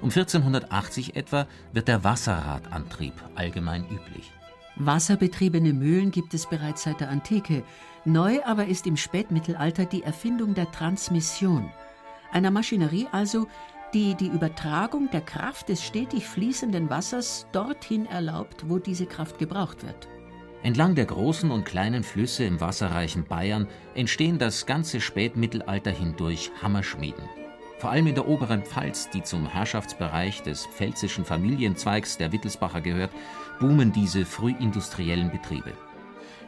Um 1480 etwa wird der Wasserradantrieb allgemein üblich. Wasserbetriebene Mühlen gibt es bereits seit der Antike. Neu aber ist im Spätmittelalter die Erfindung der Transmission, einer Maschinerie also, die die Übertragung der Kraft des stetig fließenden Wassers dorthin erlaubt, wo diese Kraft gebraucht wird. Entlang der großen und kleinen Flüsse im wasserreichen Bayern entstehen das ganze Spätmittelalter hindurch Hammerschmieden. Vor allem in der oberen Pfalz, die zum Herrschaftsbereich des pfälzischen Familienzweigs der Wittelsbacher gehört, boomen diese frühindustriellen Betriebe.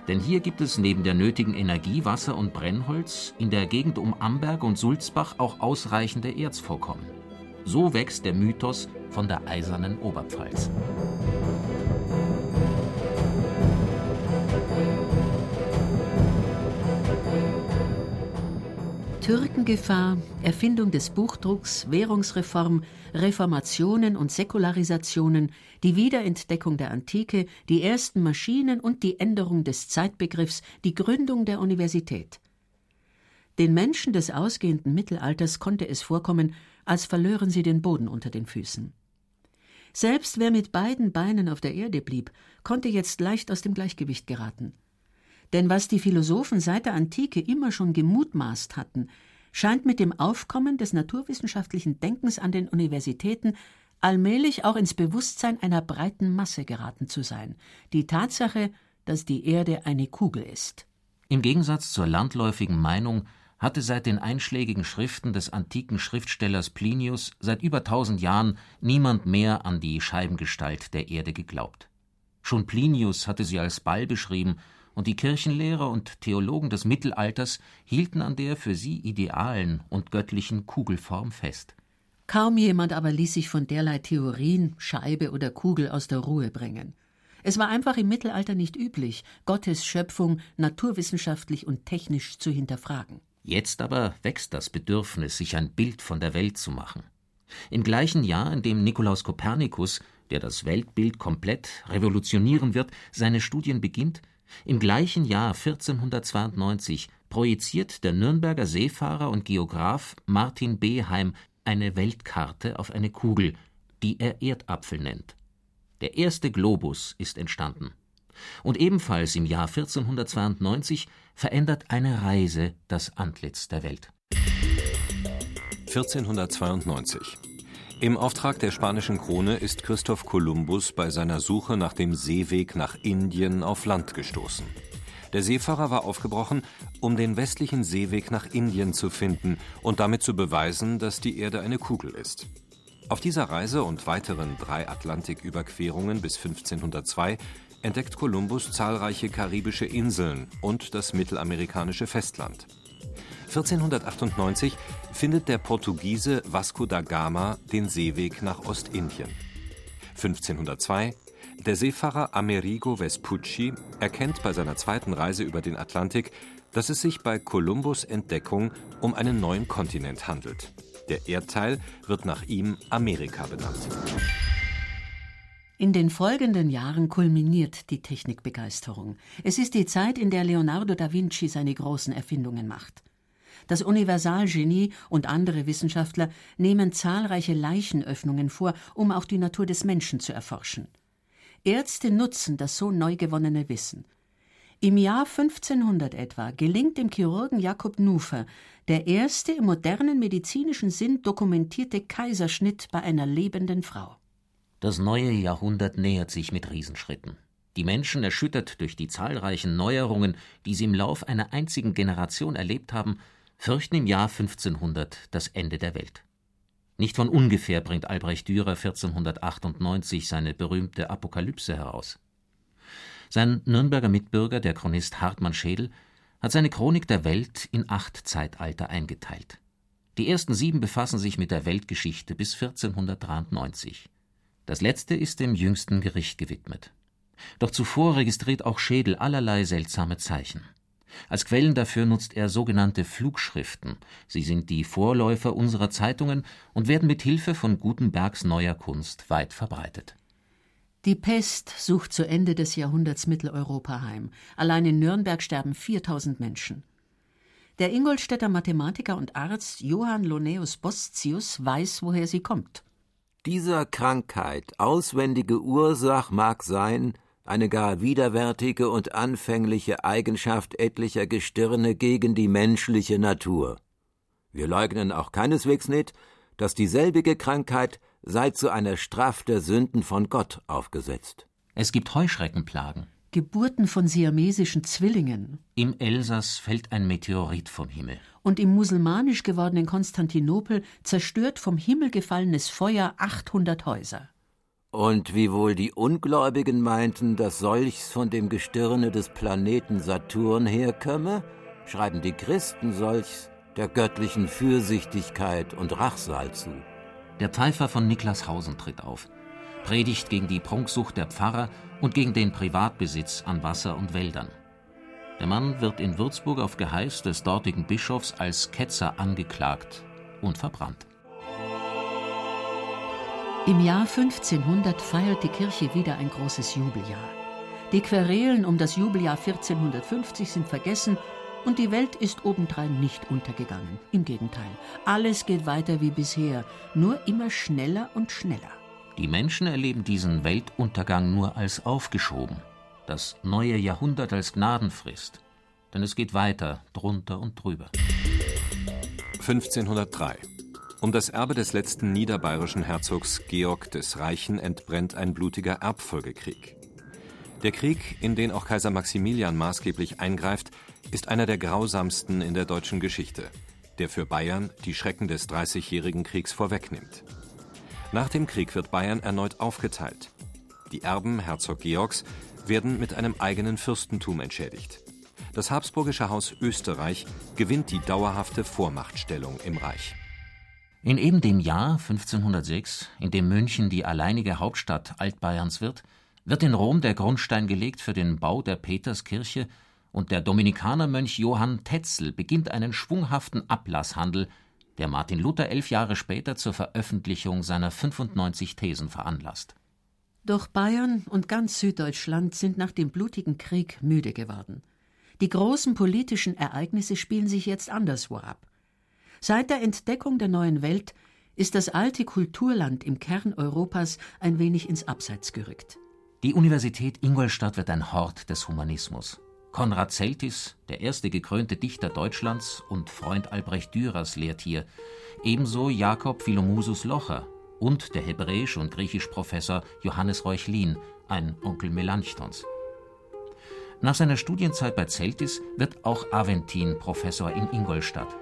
Denn hier gibt es neben der nötigen Energie, Wasser und Brennholz in der Gegend um Amberg und Sulzbach auch ausreichende Erzvorkommen. So wächst der Mythos von der eisernen Oberpfalz. Türkengefahr, Erfindung des Buchdrucks, Währungsreform, Reformationen und Säkularisationen, die Wiederentdeckung der Antike, die ersten Maschinen und die Änderung des Zeitbegriffs, die Gründung der Universität. Den Menschen des ausgehenden Mittelalters konnte es vorkommen, als verlören sie den Boden unter den Füßen. Selbst wer mit beiden Beinen auf der Erde blieb, konnte jetzt leicht aus dem Gleichgewicht geraten. Denn was die Philosophen seit der Antike immer schon gemutmaßt hatten, scheint mit dem Aufkommen des naturwissenschaftlichen Denkens an den Universitäten allmählich auch ins Bewusstsein einer breiten Masse geraten zu sein, die Tatsache, dass die Erde eine Kugel ist. Im Gegensatz zur landläufigen Meinung hatte seit den einschlägigen Schriften des antiken Schriftstellers Plinius seit über tausend Jahren niemand mehr an die Scheibengestalt der Erde geglaubt. Schon Plinius hatte sie als Ball beschrieben und die Kirchenlehrer und Theologen des Mittelalters hielten an der für sie idealen und göttlichen Kugelform fest. Kaum jemand aber ließ sich von derlei Theorien, Scheibe oder Kugel aus der Ruhe bringen. Es war einfach im Mittelalter nicht üblich, Gottes Schöpfung naturwissenschaftlich und technisch zu hinterfragen. Jetzt aber wächst das Bedürfnis, sich ein Bild von der Welt zu machen. Im gleichen Jahr, in dem Nikolaus Kopernikus, der das Weltbild komplett revolutionieren wird, seine Studien beginnt, im gleichen Jahr 1492 projiziert der Nürnberger Seefahrer und Geograph Martin Beheim eine Weltkarte auf eine Kugel, die er Erdapfel nennt. Der erste Globus ist entstanden. Und ebenfalls im Jahr 1492 verändert eine Reise das Antlitz der Welt. 1492 im Auftrag der spanischen Krone ist Christoph Kolumbus bei seiner Suche nach dem Seeweg nach Indien auf Land gestoßen. Der Seefahrer war aufgebrochen, um den westlichen Seeweg nach Indien zu finden und damit zu beweisen, dass die Erde eine Kugel ist. Auf dieser Reise und weiteren drei Atlantiküberquerungen bis 1502 entdeckt Kolumbus zahlreiche karibische Inseln und das mittelamerikanische Festland. 1498 findet der Portugiese Vasco da Gama den Seeweg nach Ostindien. 1502 der Seefahrer Amerigo Vespucci erkennt bei seiner zweiten Reise über den Atlantik, dass es sich bei Kolumbus Entdeckung um einen neuen Kontinent handelt. Der Erdteil wird nach ihm Amerika benannt. In den folgenden Jahren kulminiert die Technikbegeisterung. Es ist die Zeit, in der Leonardo da Vinci seine großen Erfindungen macht. Das Universalgenie und andere Wissenschaftler nehmen zahlreiche Leichenöffnungen vor, um auch die Natur des Menschen zu erforschen. Ärzte nutzen das so neu gewonnene Wissen. Im Jahr 1500 etwa gelingt dem Chirurgen Jakob Nufer der erste im modernen medizinischen Sinn dokumentierte Kaiserschnitt bei einer lebenden Frau. Das neue Jahrhundert nähert sich mit Riesenschritten. Die Menschen, erschüttert durch die zahlreichen Neuerungen, die sie im Lauf einer einzigen Generation erlebt haben, fürchten im Jahr 1500 das Ende der Welt. Nicht von ungefähr bringt Albrecht Dürer 1498 seine berühmte Apokalypse heraus. Sein Nürnberger Mitbürger, der Chronist Hartmann Schädel, hat seine Chronik der Welt in acht Zeitalter eingeteilt. Die ersten sieben befassen sich mit der Weltgeschichte bis 1493. Das letzte ist dem jüngsten Gericht gewidmet. Doch zuvor registriert auch Schädel allerlei seltsame Zeichen. Als Quellen dafür nutzt er sogenannte Flugschriften. Sie sind die Vorläufer unserer Zeitungen und werden mit Hilfe von Gutenbergs neuer Kunst weit verbreitet. Die Pest sucht zu Ende des Jahrhunderts Mitteleuropa heim. Allein in Nürnberg sterben 4000 Menschen. Der Ingolstädter Mathematiker und Arzt Johann Loneus Bostius weiß, woher sie kommt. Dieser Krankheit auswendige Ursach mag sein, eine gar widerwärtige und anfängliche Eigenschaft etlicher Gestirne gegen die menschliche Natur. Wir leugnen auch keineswegs nicht, dass dieselbige Krankheit sei zu einer Straf der Sünden von Gott aufgesetzt. Es gibt Heuschreckenplagen. Geburten von siamesischen Zwillingen. Im Elsass fällt ein Meteorit vom Himmel. Und im musulmanisch gewordenen Konstantinopel zerstört vom Himmel gefallenes Feuer 800 Häuser. Und wiewohl die Ungläubigen meinten, dass solches von dem Gestirne des Planeten Saturn herkömme, schreiben die Christen solches der göttlichen Fürsichtigkeit und Rachsal zu. Der Pfeifer von Niklashausen tritt auf, predigt gegen die Prunksucht der Pfarrer und gegen den Privatbesitz an Wasser und Wäldern. Der Mann wird in Würzburg auf Geheiß des dortigen Bischofs als Ketzer angeklagt und verbrannt. Im Jahr 1500 feiert die Kirche wieder ein großes Jubeljahr. Die Querelen um das Jubeljahr 1450 sind vergessen und die Welt ist obendrein nicht untergegangen. Im Gegenteil, alles geht weiter wie bisher, nur immer schneller und schneller. Die Menschen erleben diesen Weltuntergang nur als aufgeschoben, das neue Jahrhundert als Gnadenfrist. Denn es geht weiter, drunter und drüber. 1503. Um das Erbe des letzten niederbayerischen Herzogs Georg des Reichen entbrennt ein blutiger Erbfolgekrieg. Der Krieg, in den auch Kaiser Maximilian maßgeblich eingreift, ist einer der grausamsten in der deutschen Geschichte, der für Bayern die Schrecken des Dreißigjährigen Kriegs vorwegnimmt. Nach dem Krieg wird Bayern erneut aufgeteilt. Die Erben Herzog Georgs werden mit einem eigenen Fürstentum entschädigt. Das habsburgische Haus Österreich gewinnt die dauerhafte Vormachtstellung im Reich. In eben dem Jahr 1506, in dem München die alleinige Hauptstadt Altbayerns wird, wird in Rom der Grundstein gelegt für den Bau der Peterskirche und der Dominikanermönch Johann Tetzel beginnt einen schwunghaften Ablasshandel, der Martin Luther elf Jahre später zur Veröffentlichung seiner 95 Thesen veranlasst. Doch Bayern und ganz Süddeutschland sind nach dem blutigen Krieg müde geworden. Die großen politischen Ereignisse spielen sich jetzt anderswo ab. Seit der Entdeckung der neuen Welt ist das alte Kulturland im Kern Europas ein wenig ins Abseits gerückt. Die Universität Ingolstadt wird ein Hort des Humanismus. Konrad Celtis, der erste gekrönte Dichter Deutschlands und Freund Albrecht Dürers, lehrt hier, ebenso Jakob Philomusus Locher und der Hebräisch- und Griechischprofessor Johannes Reuchlin, ein Onkel Melanchthons. Nach seiner Studienzeit bei Celtis wird auch Aventin Professor in Ingolstadt.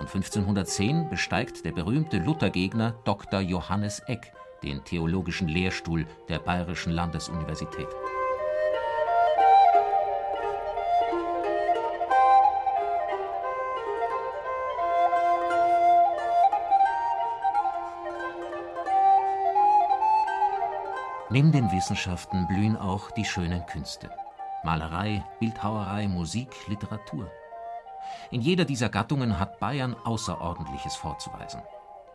Und 1510 besteigt der berühmte Luthergegner Dr. Johannes Eck den theologischen Lehrstuhl der Bayerischen Landesuniversität. Neben den Wissenschaften blühen auch die schönen Künste. Malerei, Bildhauerei, Musik, Literatur. In jeder dieser Gattungen hat Bayern Außerordentliches vorzuweisen.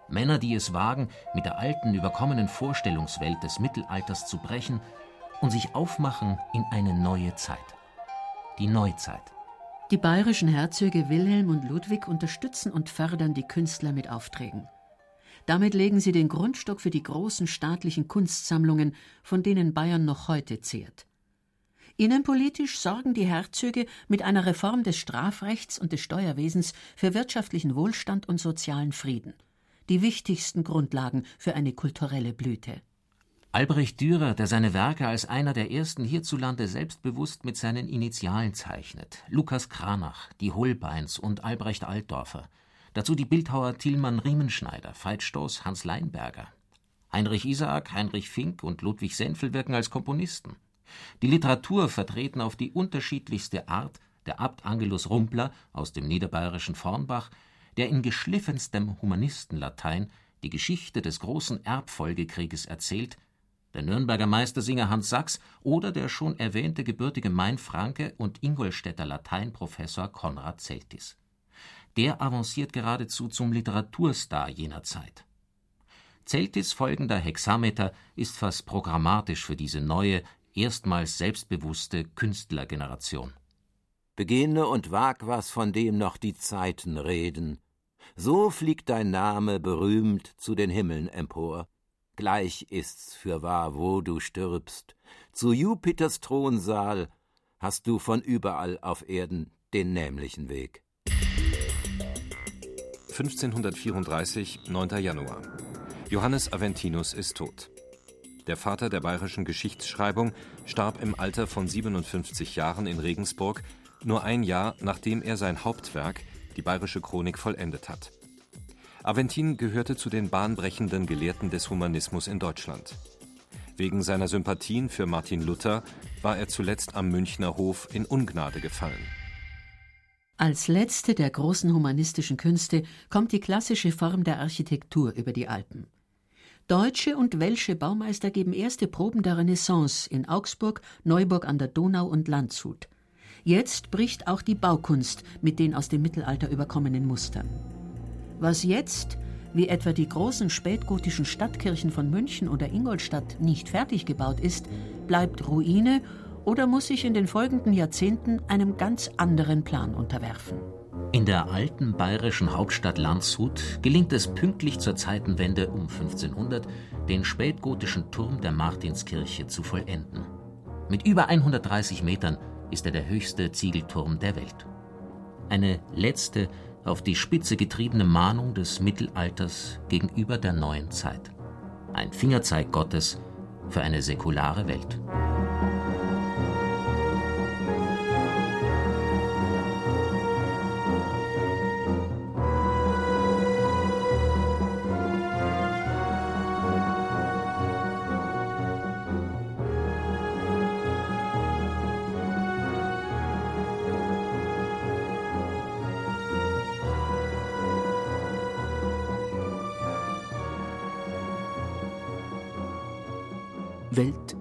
Männer, die es wagen, mit der alten, überkommenen Vorstellungswelt des Mittelalters zu brechen und sich aufmachen in eine neue Zeit. Die Neuzeit. Die bayerischen Herzöge Wilhelm und Ludwig unterstützen und fördern die Künstler mit Aufträgen. Damit legen sie den Grundstock für die großen staatlichen Kunstsammlungen, von denen Bayern noch heute zehrt. Innenpolitisch sorgen die Herzöge mit einer Reform des Strafrechts und des Steuerwesens für wirtschaftlichen Wohlstand und sozialen Frieden, die wichtigsten Grundlagen für eine kulturelle Blüte. Albrecht Dürer, der seine Werke als einer der ersten hierzulande selbstbewusst mit seinen Initialen zeichnet, Lukas Kranach, die Holbeins und Albrecht Altdorfer, Dazu die Bildhauer Thielmann Riemenschneider, Veit Stoß, Hans Leinberger. Heinrich Isaak, Heinrich Fink und Ludwig Senfel wirken als Komponisten. Die Literatur vertreten auf die unterschiedlichste Art der Abt Angelus Rumpler aus dem niederbayerischen Vornbach, der in geschliffenstem Humanistenlatein die Geschichte des großen Erbfolgekrieges erzählt, der Nürnberger Meistersinger Hans Sachs oder der schon erwähnte gebürtige Mainfranke und Ingolstädter Lateinprofessor Konrad Celtis. Der avanciert geradezu zum Literaturstar jener Zeit. Celtis folgender Hexameter ist fast programmatisch für diese neue, erstmals selbstbewusste Künstlergeneration. Beginne und wag was, von dem noch die Zeiten reden. So fliegt dein Name berühmt zu den Himmeln empor. Gleich ist's fürwahr, wo du stirbst. Zu Jupiters Thronsaal hast du von überall auf Erden den nämlichen Weg. 1534, 9. Januar. Johannes Aventinus ist tot. Der Vater der bayerischen Geschichtsschreibung starb im Alter von 57 Jahren in Regensburg, nur ein Jahr nachdem er sein Hauptwerk, die Bayerische Chronik, vollendet hat. Aventin gehörte zu den bahnbrechenden Gelehrten des Humanismus in Deutschland. Wegen seiner Sympathien für Martin Luther war er zuletzt am Münchner Hof in Ungnade gefallen. Als letzte der großen humanistischen Künste kommt die klassische Form der Architektur über die Alpen. Deutsche und welsche Baumeister geben erste Proben der Renaissance in Augsburg, Neuburg an der Donau und Landshut. Jetzt bricht auch die Baukunst mit den aus dem Mittelalter überkommenen Mustern. Was jetzt, wie etwa die großen spätgotischen Stadtkirchen von München oder Ingolstadt, nicht fertig gebaut ist, bleibt Ruine oder muss sich in den folgenden Jahrzehnten einem ganz anderen Plan unterwerfen. In der alten bayerischen Hauptstadt Landshut gelingt es pünktlich zur Zeitenwende um 1500, den spätgotischen Turm der Martinskirche zu vollenden. Mit über 130 Metern ist er der höchste Ziegelturm der Welt. Eine letzte, auf die Spitze getriebene Mahnung des Mittelalters gegenüber der neuen Zeit. Ein Fingerzeig Gottes für eine säkulare Welt. Welt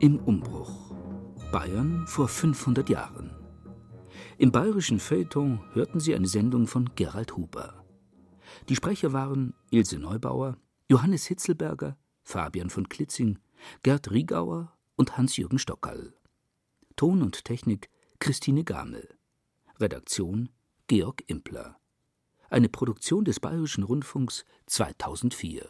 im Umbruch. Bayern vor 500 Jahren. Im bayerischen Feuilleton hörten Sie eine Sendung von Gerald Huber. Die Sprecher waren Ilse Neubauer, Johannes Hitzelberger, Fabian von Klitzing, Gerd Riegauer und Hans-Jürgen Stockerl. Ton und Technik Christine Gamel. Redaktion Georg Impler. Eine Produktion des Bayerischen Rundfunks 2004.